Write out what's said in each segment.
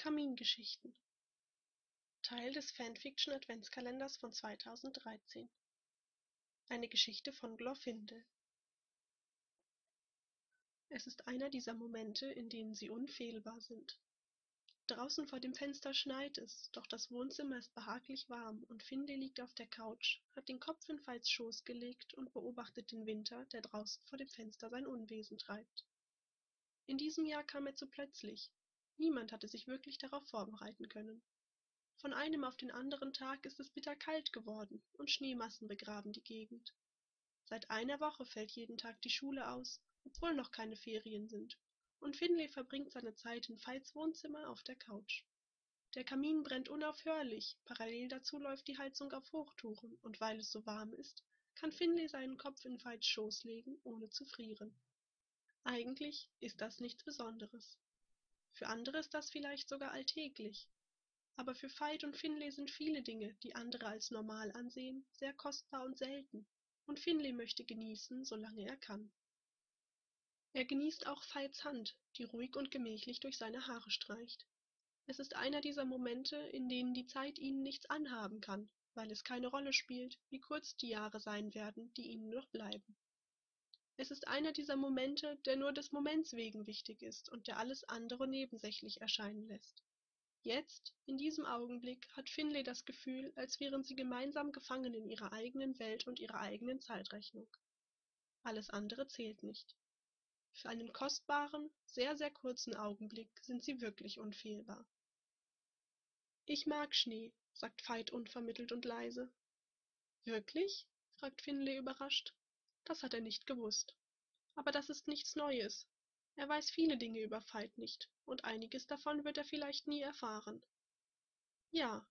Kamingeschichten Teil des Fanfiction-Adventskalenders von 2013 Eine Geschichte von Glorfindel Es ist einer dieser Momente, in denen sie unfehlbar sind. Draußen vor dem Fenster schneit es, doch das Wohnzimmer ist behaglich warm und Finley liegt auf der Couch, hat den Kopf in Veits Schoß gelegt und beobachtet den Winter, der draußen vor dem Fenster sein Unwesen treibt. In diesem Jahr kam er zu plötzlich. Niemand hatte sich wirklich darauf vorbereiten können. Von einem auf den anderen Tag ist es bitterkalt geworden und Schneemassen begraben die Gegend. Seit einer Woche fällt jeden Tag die Schule aus, obwohl noch keine Ferien sind, und Finley verbringt seine Zeit in Veits Wohnzimmer auf der Couch. Der Kamin brennt unaufhörlich, parallel dazu läuft die Heizung auf Hochtouren, und weil es so warm ist, kann Finley seinen Kopf in Veits Schoß legen, ohne zu frieren. Eigentlich ist das nichts Besonderes. Für andere ist das vielleicht sogar alltäglich. Aber für Veit und Finley sind viele Dinge, die andere als normal ansehen, sehr kostbar und selten, und Finley möchte genießen, solange er kann. Er genießt auch Veits Hand, die ruhig und gemächlich durch seine Haare streicht. Es ist einer dieser Momente, in denen die Zeit ihnen nichts anhaben kann, weil es keine Rolle spielt, wie kurz die Jahre sein werden, die ihnen noch bleiben. Es ist einer dieser Momente, der nur des Moments wegen wichtig ist und der alles andere nebensächlich erscheinen lässt. Jetzt, in diesem Augenblick, hat Finlay das Gefühl, als wären sie gemeinsam gefangen in ihrer eigenen Welt und ihrer eigenen Zeitrechnung. Alles andere zählt nicht. Für einen kostbaren, sehr, sehr kurzen Augenblick sind sie wirklich unfehlbar. Ich mag Schnee, sagt Veit unvermittelt und leise. Wirklich? fragt Finlay überrascht. Das hat er nicht gewusst. Aber das ist nichts Neues. Er weiß viele Dinge über Veit nicht, und einiges davon wird er vielleicht nie erfahren. Ja,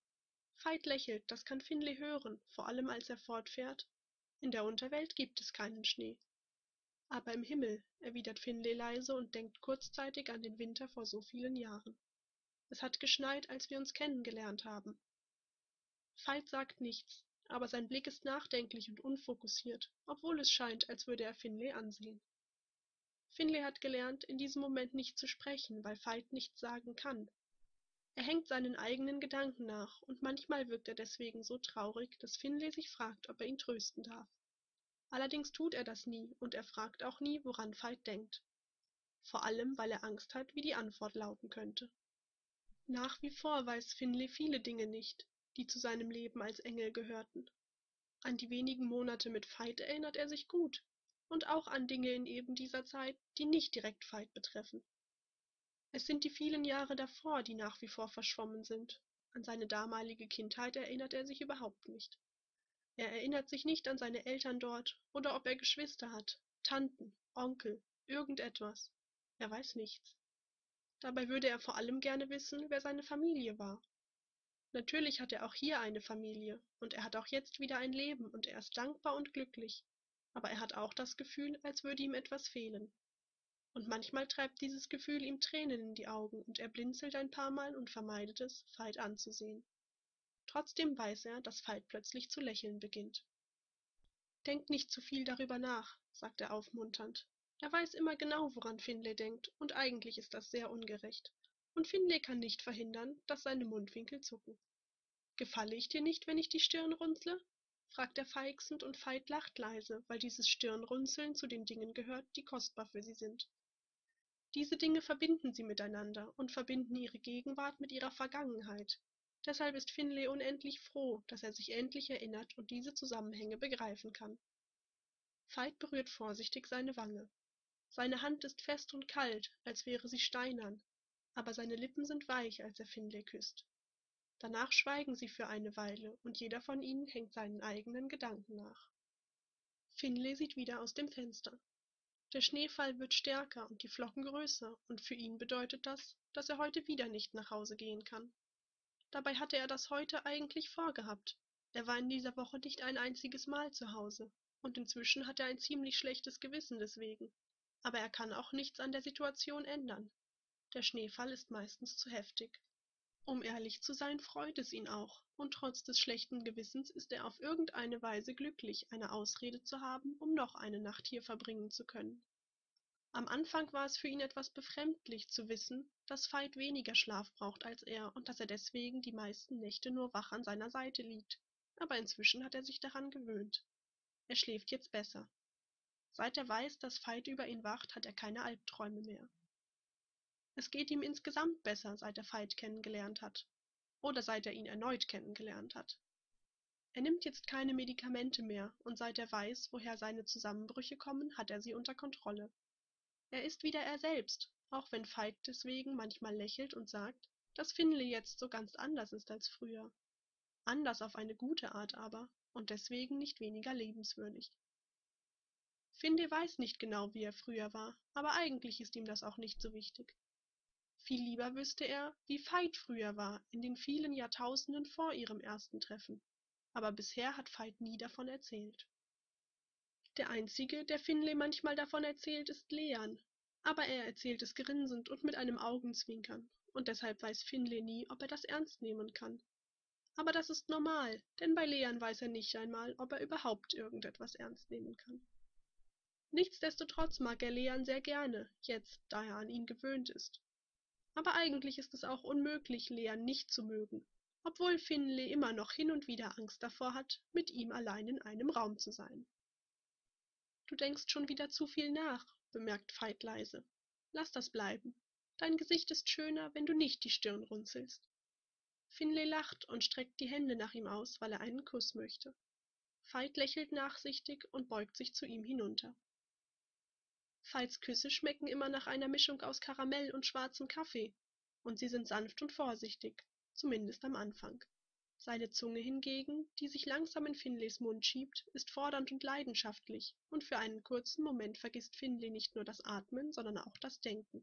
Veit lächelt, das kann Finley hören, vor allem als er fortfährt. In der Unterwelt gibt es keinen Schnee. Aber im Himmel, erwidert Finley leise und denkt kurzzeitig an den Winter vor so vielen Jahren. Es hat geschneit, als wir uns kennengelernt haben. Veit sagt nichts, aber sein Blick ist nachdenklich und unfokussiert, obwohl es scheint, als würde er Finlay ansehen. Finlay hat gelernt, in diesem Moment nicht zu sprechen, weil Veit nichts sagen kann. Er hängt seinen eigenen Gedanken nach, und manchmal wirkt er deswegen so traurig, dass Finlay sich fragt, ob er ihn trösten darf. Allerdings tut er das nie, und er fragt auch nie, woran Veit denkt. Vor allem, weil er Angst hat, wie die Antwort lauten könnte. Nach wie vor weiß Finlay viele Dinge nicht, die zu seinem Leben als Engel gehörten. An die wenigen Monate mit Veit erinnert er sich gut, und auch an Dinge in eben dieser Zeit, die nicht direkt Veit betreffen. Es sind die vielen Jahre davor, die nach wie vor verschwommen sind. An seine damalige Kindheit erinnert er sich überhaupt nicht. Er erinnert sich nicht an seine Eltern dort oder ob er Geschwister hat, Tanten, Onkel, irgendetwas. Er weiß nichts. Dabei würde er vor allem gerne wissen, wer seine Familie war. Natürlich hat er auch hier eine Familie, und er hat auch jetzt wieder ein Leben, und er ist dankbar und glücklich, aber er hat auch das Gefühl, als würde ihm etwas fehlen. Und manchmal treibt dieses Gefühl ihm Tränen in die Augen, und er blinzelt ein paar Mal und vermeidet es, Veit anzusehen. Trotzdem weiß er, dass Veit plötzlich zu lächeln beginnt. Denk nicht zu viel darüber nach, sagt er aufmunternd. Er weiß immer genau, woran Finlay denkt, und eigentlich ist das sehr ungerecht und Finlay kann nicht verhindern, dass seine Mundwinkel zucken. Gefalle ich dir nicht, wenn ich die Stirn runzle? fragt er feixend und Veit lacht leise, weil dieses Stirnrunzeln zu den Dingen gehört, die kostbar für sie sind. Diese Dinge verbinden sie miteinander und verbinden ihre Gegenwart mit ihrer Vergangenheit. Deshalb ist Finlay unendlich froh, dass er sich endlich erinnert und diese Zusammenhänge begreifen kann. Veit berührt vorsichtig seine Wange. Seine Hand ist fest und kalt, als wäre sie steinern, aber seine Lippen sind weich, als er Finlay küsst. Danach schweigen sie für eine Weile, und jeder von ihnen hängt seinen eigenen Gedanken nach. Finlay sieht wieder aus dem Fenster. Der Schneefall wird stärker und die Flocken größer, und für ihn bedeutet das, dass er heute wieder nicht nach Hause gehen kann. Dabei hatte er das heute eigentlich vorgehabt. Er war in dieser Woche nicht ein einziges Mal zu Hause, und inzwischen hat er ein ziemlich schlechtes Gewissen deswegen. Aber er kann auch nichts an der Situation ändern. Der Schneefall ist meistens zu heftig. Um ehrlich zu sein, freut es ihn auch, und trotz des schlechten Gewissens ist er auf irgendeine Weise glücklich, eine Ausrede zu haben, um noch eine Nacht hier verbringen zu können. Am Anfang war es für ihn etwas befremdlich zu wissen, dass Veit weniger Schlaf braucht als er und dass er deswegen die meisten Nächte nur wach an seiner Seite liegt, aber inzwischen hat er sich daran gewöhnt. Er schläft jetzt besser. Seit er weiß, dass Veit über ihn wacht, hat er keine Albträume mehr. Es geht ihm insgesamt besser, seit er Veit kennengelernt hat. Oder seit er ihn erneut kennengelernt hat. Er nimmt jetzt keine Medikamente mehr und seit er weiß, woher seine Zusammenbrüche kommen, hat er sie unter Kontrolle. Er ist wieder er selbst, auch wenn Veit deswegen manchmal lächelt und sagt, dass Finley jetzt so ganz anders ist als früher. Anders auf eine gute Art aber und deswegen nicht weniger lebenswürdig. Finley weiß nicht genau, wie er früher war, aber eigentlich ist ihm das auch nicht so wichtig. Viel lieber wüsste er, wie Veit früher war, in den vielen Jahrtausenden vor ihrem ersten Treffen. Aber bisher hat Veit nie davon erzählt. Der einzige, der Finlay manchmal davon erzählt, ist Leon, aber er erzählt es grinsend und mit einem Augenzwinkern, und deshalb weiß Finlay nie, ob er das ernst nehmen kann. Aber das ist normal, denn bei Leon weiß er nicht einmal, ob er überhaupt irgendetwas ernst nehmen kann. Nichtsdestotrotz mag er Leon sehr gerne, jetzt, da er an ihn gewöhnt ist. Aber eigentlich ist es auch unmöglich, Leon nicht zu mögen, obwohl Finlay immer noch hin und wieder Angst davor hat, mit ihm allein in einem Raum zu sein. Du denkst schon wieder zu viel nach, bemerkt Veit leise. Lass das bleiben. Dein Gesicht ist schöner, wenn du nicht die Stirn runzelst. Finlay lacht und streckt die Hände nach ihm aus, weil er einen Kuss möchte. Veit lächelt nachsichtig und beugt sich zu ihm hinunter. Küsse schmecken immer nach einer Mischung aus Karamell und schwarzem Kaffee, und sie sind sanft und vorsichtig, zumindest am Anfang. Seine Zunge hingegen, die sich langsam in Finleys Mund schiebt, ist fordernd und leidenschaftlich, und für einen kurzen Moment vergisst Finley nicht nur das Atmen, sondern auch das Denken.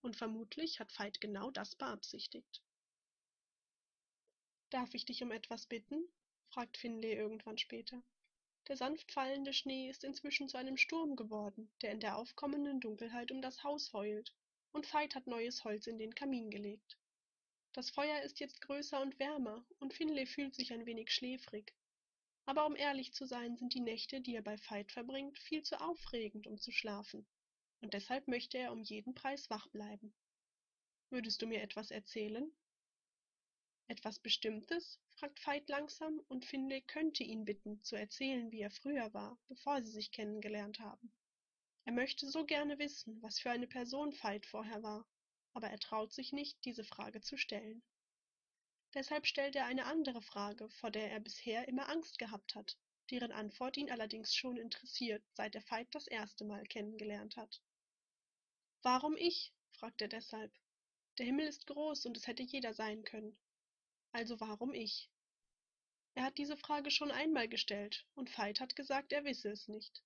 Und vermutlich hat Veit genau das beabsichtigt. Darf ich dich um etwas bitten? fragt Finley irgendwann später. Der sanft fallende Schnee ist inzwischen zu einem Sturm geworden, der in der aufkommenden Dunkelheit um das Haus heult, und Veit hat neues Holz in den Kamin gelegt. Das Feuer ist jetzt größer und wärmer, und Finlay fühlt sich ein wenig schläfrig. Aber um ehrlich zu sein, sind die Nächte, die er bei Veit verbringt, viel zu aufregend, um zu schlafen, und deshalb möchte er um jeden Preis wach bleiben. Würdest du mir etwas erzählen? Etwas Bestimmtes? fragt Veit langsam, und Finlay könnte ihn bitten, zu erzählen, wie er früher war, bevor sie sich kennengelernt haben. Er möchte so gerne wissen, was für eine Person Veit vorher war, aber er traut sich nicht, diese Frage zu stellen. Deshalb stellt er eine andere Frage, vor der er bisher immer Angst gehabt hat, deren Antwort ihn allerdings schon interessiert, seit er Veit das erste Mal kennengelernt hat. Warum ich? fragt er deshalb. Der Himmel ist groß und es hätte jeder sein können. Also warum ich? Er hat diese Frage schon einmal gestellt, und Veit hat gesagt, er wisse es nicht.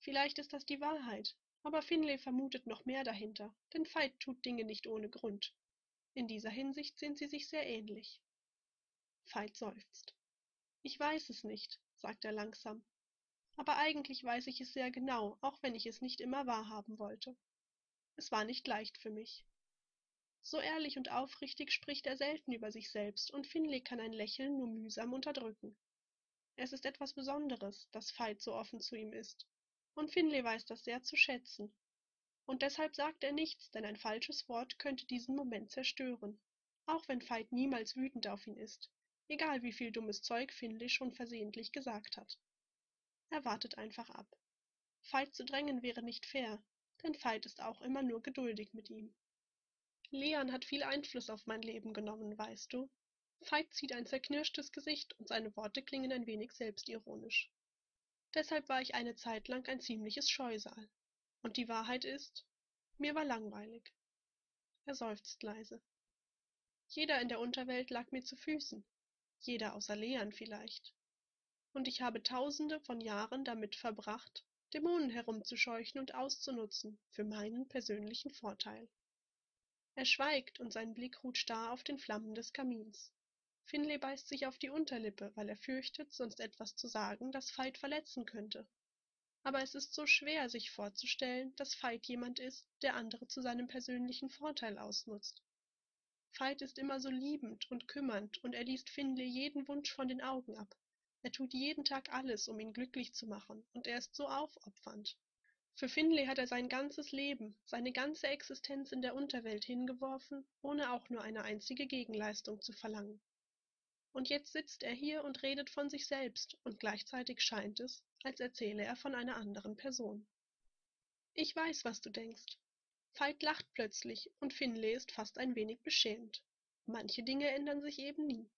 Vielleicht ist das die Wahrheit, aber Finlay vermutet noch mehr dahinter, denn Veit tut Dinge nicht ohne Grund. In dieser Hinsicht sind sie sich sehr ähnlich. Veit seufzt. Ich weiß es nicht, sagt er langsam. Aber eigentlich weiß ich es sehr genau, auch wenn ich es nicht immer wahrhaben wollte. Es war nicht leicht für mich. So ehrlich und aufrichtig spricht er selten über sich selbst, und Finlay kann ein Lächeln nur mühsam unterdrücken. Es ist etwas Besonderes, dass Veit so offen zu ihm ist, und Finlay weiß das sehr zu schätzen. Und deshalb sagt er nichts, denn ein falsches Wort könnte diesen Moment zerstören. Auch wenn Veit niemals wütend auf ihn ist, egal wie viel dummes Zeug Finlay schon versehentlich gesagt hat. Er wartet einfach ab. Veit zu drängen wäre nicht fair, denn Veit ist auch immer nur geduldig mit ihm. Leon hat viel Einfluss auf mein Leben genommen, weißt du. Veit zieht ein zerknirschtes Gesicht und seine Worte klingen ein wenig selbstironisch. Deshalb war ich eine Zeit lang ein ziemliches Scheusal. Und die Wahrheit ist, mir war langweilig. Er seufzt leise. Jeder in der Unterwelt lag mir zu Füßen, jeder außer Leon vielleicht. Und ich habe tausende von Jahren damit verbracht, Dämonen herumzuscheuchen und auszunutzen für meinen persönlichen Vorteil. Er schweigt und sein Blick ruht starr auf den Flammen des Kamins. Finlay beißt sich auf die Unterlippe, weil er fürchtet, sonst etwas zu sagen, das Veit verletzen könnte. Aber es ist so schwer, sich vorzustellen, dass Veit jemand ist, der andere zu seinem persönlichen Vorteil ausnutzt. Veit ist immer so liebend und kümmernd, und er liest Finlay jeden Wunsch von den Augen ab. Er tut jeden Tag alles, um ihn glücklich zu machen, und er ist so aufopfernd. Für Finlay hat er sein ganzes Leben, seine ganze Existenz in der Unterwelt hingeworfen, ohne auch nur eine einzige Gegenleistung zu verlangen. Und jetzt sitzt er hier und redet von sich selbst, und gleichzeitig scheint es, als erzähle er von einer anderen Person. Ich weiß, was du denkst. Veit lacht plötzlich, und Finlay ist fast ein wenig beschämt. Manche Dinge ändern sich eben nie.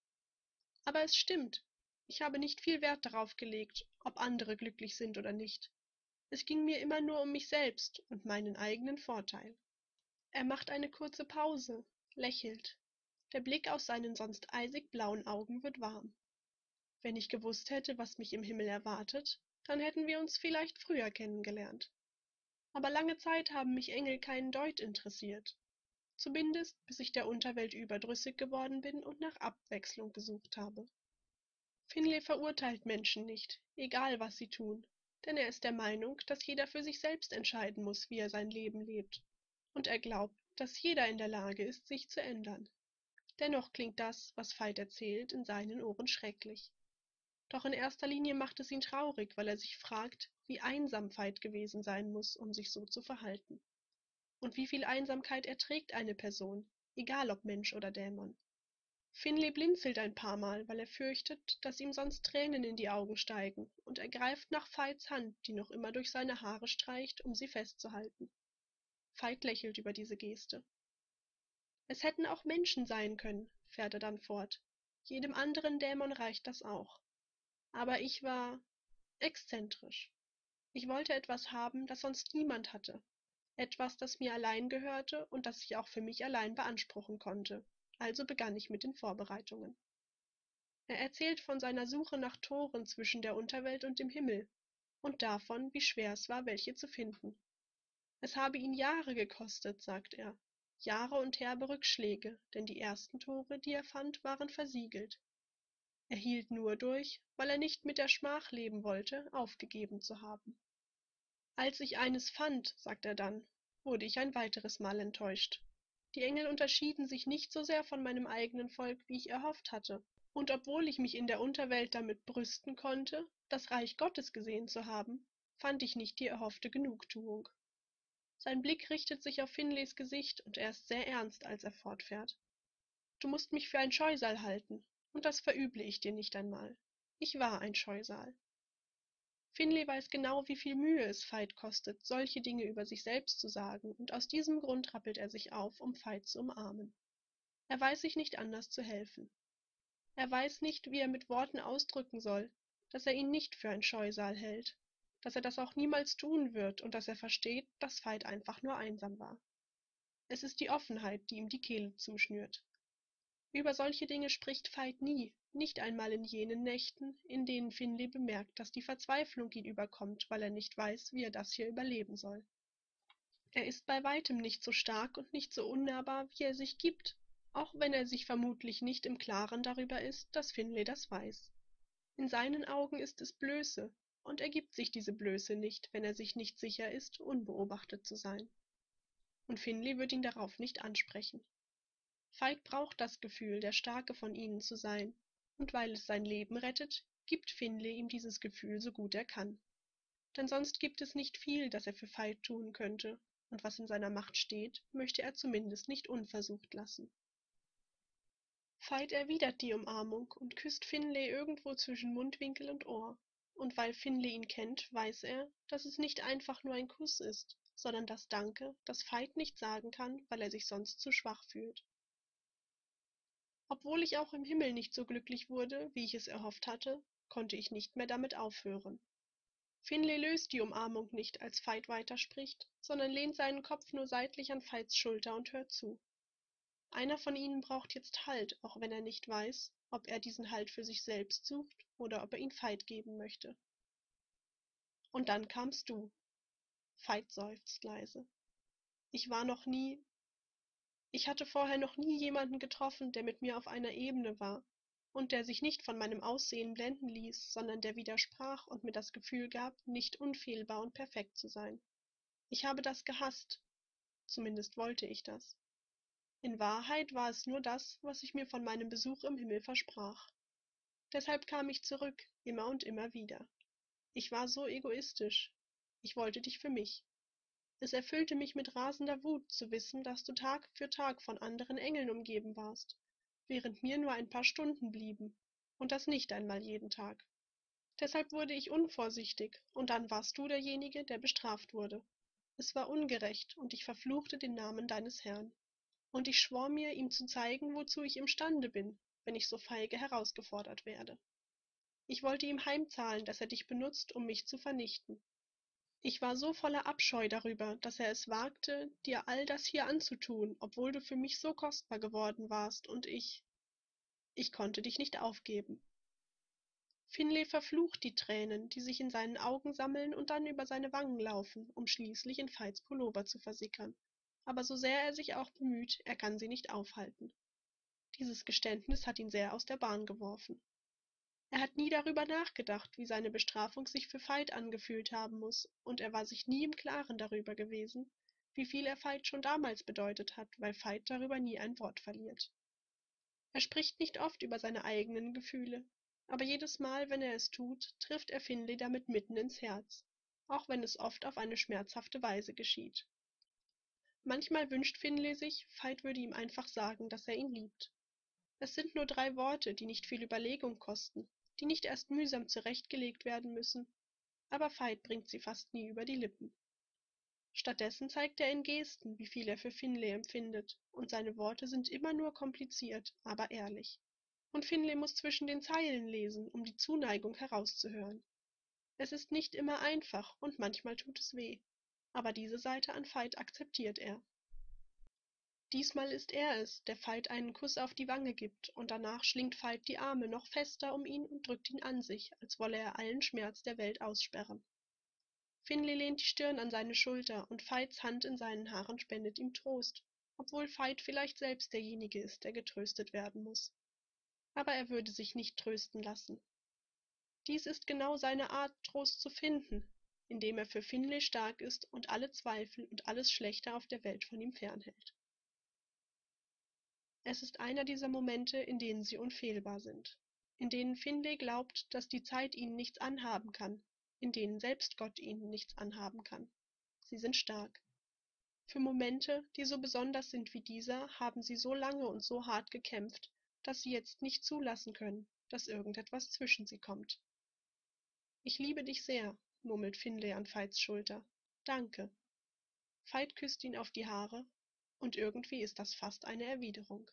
Aber es stimmt. Ich habe nicht viel Wert darauf gelegt, ob andere glücklich sind oder nicht. Es ging mir immer nur um mich selbst und meinen eigenen Vorteil. Er macht eine kurze Pause, lächelt. Der Blick aus seinen sonst eisig blauen Augen wird warm. Wenn ich gewusst hätte, was mich im Himmel erwartet, dann hätten wir uns vielleicht früher kennengelernt. Aber lange Zeit haben mich Engel keinen Deut interessiert. Zumindest bis ich der Unterwelt überdrüssig geworden bin und nach Abwechslung gesucht habe. Finlay verurteilt Menschen nicht, egal was sie tun, denn er ist der Meinung, dass jeder für sich selbst entscheiden muss, wie er sein Leben lebt, und er glaubt, dass jeder in der Lage ist, sich zu ändern. Dennoch klingt das, was Veit erzählt, in seinen Ohren schrecklich. Doch in erster Linie macht es ihn traurig, weil er sich fragt, wie einsam Veit gewesen sein muss, um sich so zu verhalten. Und wie viel Einsamkeit erträgt eine Person, egal ob Mensch oder Dämon. Finley blinzelt ein paar Mal, weil er fürchtet, dass ihm sonst Tränen in die Augen steigen, und er greift nach Veits Hand, die noch immer durch seine Haare streicht, um sie festzuhalten. Veit lächelt über diese Geste. Es hätten auch Menschen sein können, fährt er dann fort. Jedem anderen Dämon reicht das auch. Aber ich war exzentrisch. Ich wollte etwas haben, das sonst niemand hatte. Etwas, das mir allein gehörte und das ich auch für mich allein beanspruchen konnte, also begann ich mit den Vorbereitungen. Er erzählt von seiner Suche nach Toren zwischen der Unterwelt und dem Himmel und davon, wie schwer es war, welche zu finden. Es habe ihn Jahre gekostet, sagt er, Jahre und herbe Rückschläge, denn die ersten Tore, die er fand, waren versiegelt. Er hielt nur durch, weil er nicht mit der Schmach leben wollte, aufgegeben zu haben. Als ich eines fand, sagt er dann, wurde ich ein weiteres Mal enttäuscht. Die Engel unterschieden sich nicht so sehr von meinem eigenen Volk, wie ich erhofft hatte, und obwohl ich mich in der Unterwelt damit brüsten konnte, das Reich Gottes gesehen zu haben, fand ich nicht die erhoffte Genugtuung. Sein Blick richtet sich auf Finleys Gesicht, und er ist sehr ernst, als er fortfährt. Du musst mich für ein Scheusal halten, und das verüble ich dir nicht einmal. Ich war ein Scheusal. Finley weiß genau, wie viel Mühe es Veit kostet, solche Dinge über sich selbst zu sagen, und aus diesem Grund rappelt er sich auf, um Veit zu umarmen. Er weiß sich nicht anders zu helfen. Er weiß nicht, wie er mit Worten ausdrücken soll, dass er ihn nicht für ein Scheusal hält, dass er das auch niemals tun wird und dass er versteht, dass Veit einfach nur einsam war. Es ist die Offenheit, die ihm die Kehle zuschnürt. Über solche Dinge spricht Veit nie, nicht einmal in jenen Nächten, in denen Finley bemerkt, dass die Verzweiflung ihn überkommt, weil er nicht weiß, wie er das hier überleben soll. Er ist bei weitem nicht so stark und nicht so unnahbar, wie er sich gibt, auch wenn er sich vermutlich nicht im Klaren darüber ist, dass Finley das weiß. In seinen Augen ist es Blöße, und er gibt sich diese Blöße nicht, wenn er sich nicht sicher ist, unbeobachtet zu sein. Und Finley wird ihn darauf nicht ansprechen. Veit braucht das Gefühl, der Starke von ihnen zu sein, und weil es sein Leben rettet, gibt Finley ihm dieses Gefühl so gut er kann. Denn sonst gibt es nicht viel, das er für Veit tun könnte, und was in seiner Macht steht, möchte er zumindest nicht unversucht lassen. Veit erwidert die Umarmung und küsst Finley irgendwo zwischen Mundwinkel und Ohr, und weil Finley ihn kennt, weiß er, dass es nicht einfach nur ein Kuss ist, sondern das Danke, das Veit nicht sagen kann, weil er sich sonst zu schwach fühlt. Obwohl ich auch im Himmel nicht so glücklich wurde, wie ich es erhofft hatte, konnte ich nicht mehr damit aufhören. Finlay löst die Umarmung nicht, als Veit weiterspricht, sondern lehnt seinen Kopf nur seitlich an Veits Schulter und hört zu. Einer von ihnen braucht jetzt Halt, auch wenn er nicht weiß, ob er diesen Halt für sich selbst sucht oder ob er ihn Veit geben möchte. Und dann kamst du. Veit seufzt leise. Ich war noch nie, ich hatte vorher noch nie jemanden getroffen, der mit mir auf einer Ebene war und der sich nicht von meinem Aussehen blenden ließ, sondern der widersprach und mir das Gefühl gab, nicht unfehlbar und perfekt zu sein. Ich habe das gehasst. Zumindest wollte ich das. In Wahrheit war es nur das, was ich mir von meinem Besuch im Himmel versprach. Deshalb kam ich zurück, immer und immer wieder. Ich war so egoistisch. Ich wollte dich für mich. Es erfüllte mich mit rasender Wut zu wissen, dass du Tag für Tag von anderen Engeln umgeben warst, während mir nur ein paar Stunden blieben, und das nicht einmal jeden Tag. Deshalb wurde ich unvorsichtig, und dann warst du derjenige, der bestraft wurde. Es war ungerecht, und ich verfluchte den Namen deines Herrn. Und ich schwor mir, ihm zu zeigen, wozu ich imstande bin, wenn ich so feige herausgefordert werde. Ich wollte ihm heimzahlen, dass er dich benutzt, um mich zu vernichten. Ich war so voller Abscheu darüber, dass er es wagte, dir all das hier anzutun, obwohl du für mich so kostbar geworden warst, und ich. Ich konnte dich nicht aufgeben. Finlay verflucht die Tränen, die sich in seinen Augen sammeln und dann über seine Wangen laufen, um schließlich in Veits Pullover zu versickern. Aber so sehr er sich auch bemüht, er kann sie nicht aufhalten. Dieses Geständnis hat ihn sehr aus der Bahn geworfen. Er hat nie darüber nachgedacht, wie seine Bestrafung sich für Veit angefühlt haben muss, und er war sich nie im Klaren darüber gewesen, wie viel er Veit schon damals bedeutet hat, weil Veit darüber nie ein Wort verliert. Er spricht nicht oft über seine eigenen Gefühle, aber jedes Mal, wenn er es tut, trifft er Finley damit mitten ins Herz, auch wenn es oft auf eine schmerzhafte Weise geschieht. Manchmal wünscht Finley sich, Veit würde ihm einfach sagen, dass er ihn liebt. Es sind nur drei Worte, die nicht viel Überlegung kosten, die nicht erst mühsam zurechtgelegt werden müssen, aber Veit bringt sie fast nie über die Lippen. Stattdessen zeigt er in Gesten, wie viel er für Finlay empfindet, und seine Worte sind immer nur kompliziert, aber ehrlich. Und Finlay muss zwischen den Zeilen lesen, um die Zuneigung herauszuhören. Es ist nicht immer einfach und manchmal tut es weh, aber diese Seite an Veit akzeptiert er. Diesmal ist er es, der Veit einen Kuss auf die Wange gibt, und danach schlingt Veit die Arme noch fester um ihn und drückt ihn an sich, als wolle er allen Schmerz der Welt aussperren. Finley lehnt die Stirn an seine Schulter, und Veits Hand in seinen Haaren spendet ihm Trost, obwohl Veit vielleicht selbst derjenige ist, der getröstet werden muss. Aber er würde sich nicht trösten lassen. Dies ist genau seine Art, Trost zu finden, indem er für Finley stark ist und alle Zweifel und alles Schlechte auf der Welt von ihm fernhält. Es ist einer dieser Momente, in denen sie unfehlbar sind, in denen Finlay glaubt, dass die Zeit ihnen nichts anhaben kann, in denen selbst Gott ihnen nichts anhaben kann. Sie sind stark. Für Momente, die so besonders sind wie dieser, haben sie so lange und so hart gekämpft, dass sie jetzt nicht zulassen können, dass irgendetwas zwischen sie kommt. Ich liebe dich sehr, murmelt Finlay an Veits Schulter. Danke. Veit küsst ihn auf die Haare, und irgendwie ist das fast eine Erwiderung.